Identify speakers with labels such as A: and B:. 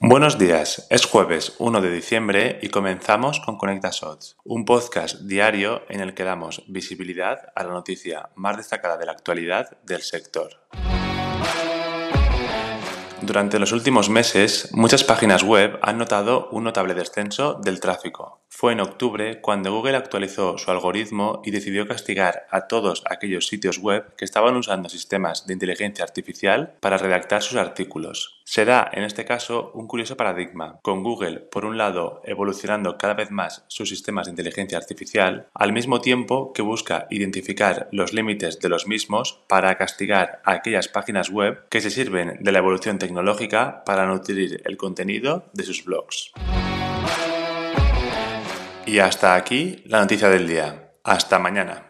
A: Buenos días, es jueves 1 de diciembre y comenzamos con Conecta Shots, un podcast diario en el que damos visibilidad a la noticia más destacada de la actualidad del sector. Durante los últimos meses, muchas páginas web han notado un notable descenso del tráfico. Fue en octubre cuando Google actualizó su algoritmo y decidió castigar a todos aquellos sitios web que estaban usando sistemas de inteligencia artificial para redactar sus artículos. Se da, en este caso, un curioso paradigma, con Google, por un lado, evolucionando cada vez más sus sistemas de inteligencia artificial, al mismo tiempo que busca identificar los límites de los mismos para castigar a aquellas páginas web que se sirven de la evolución tecnológica para nutrir el contenido de sus blogs. Y hasta aquí la noticia del día. Hasta mañana.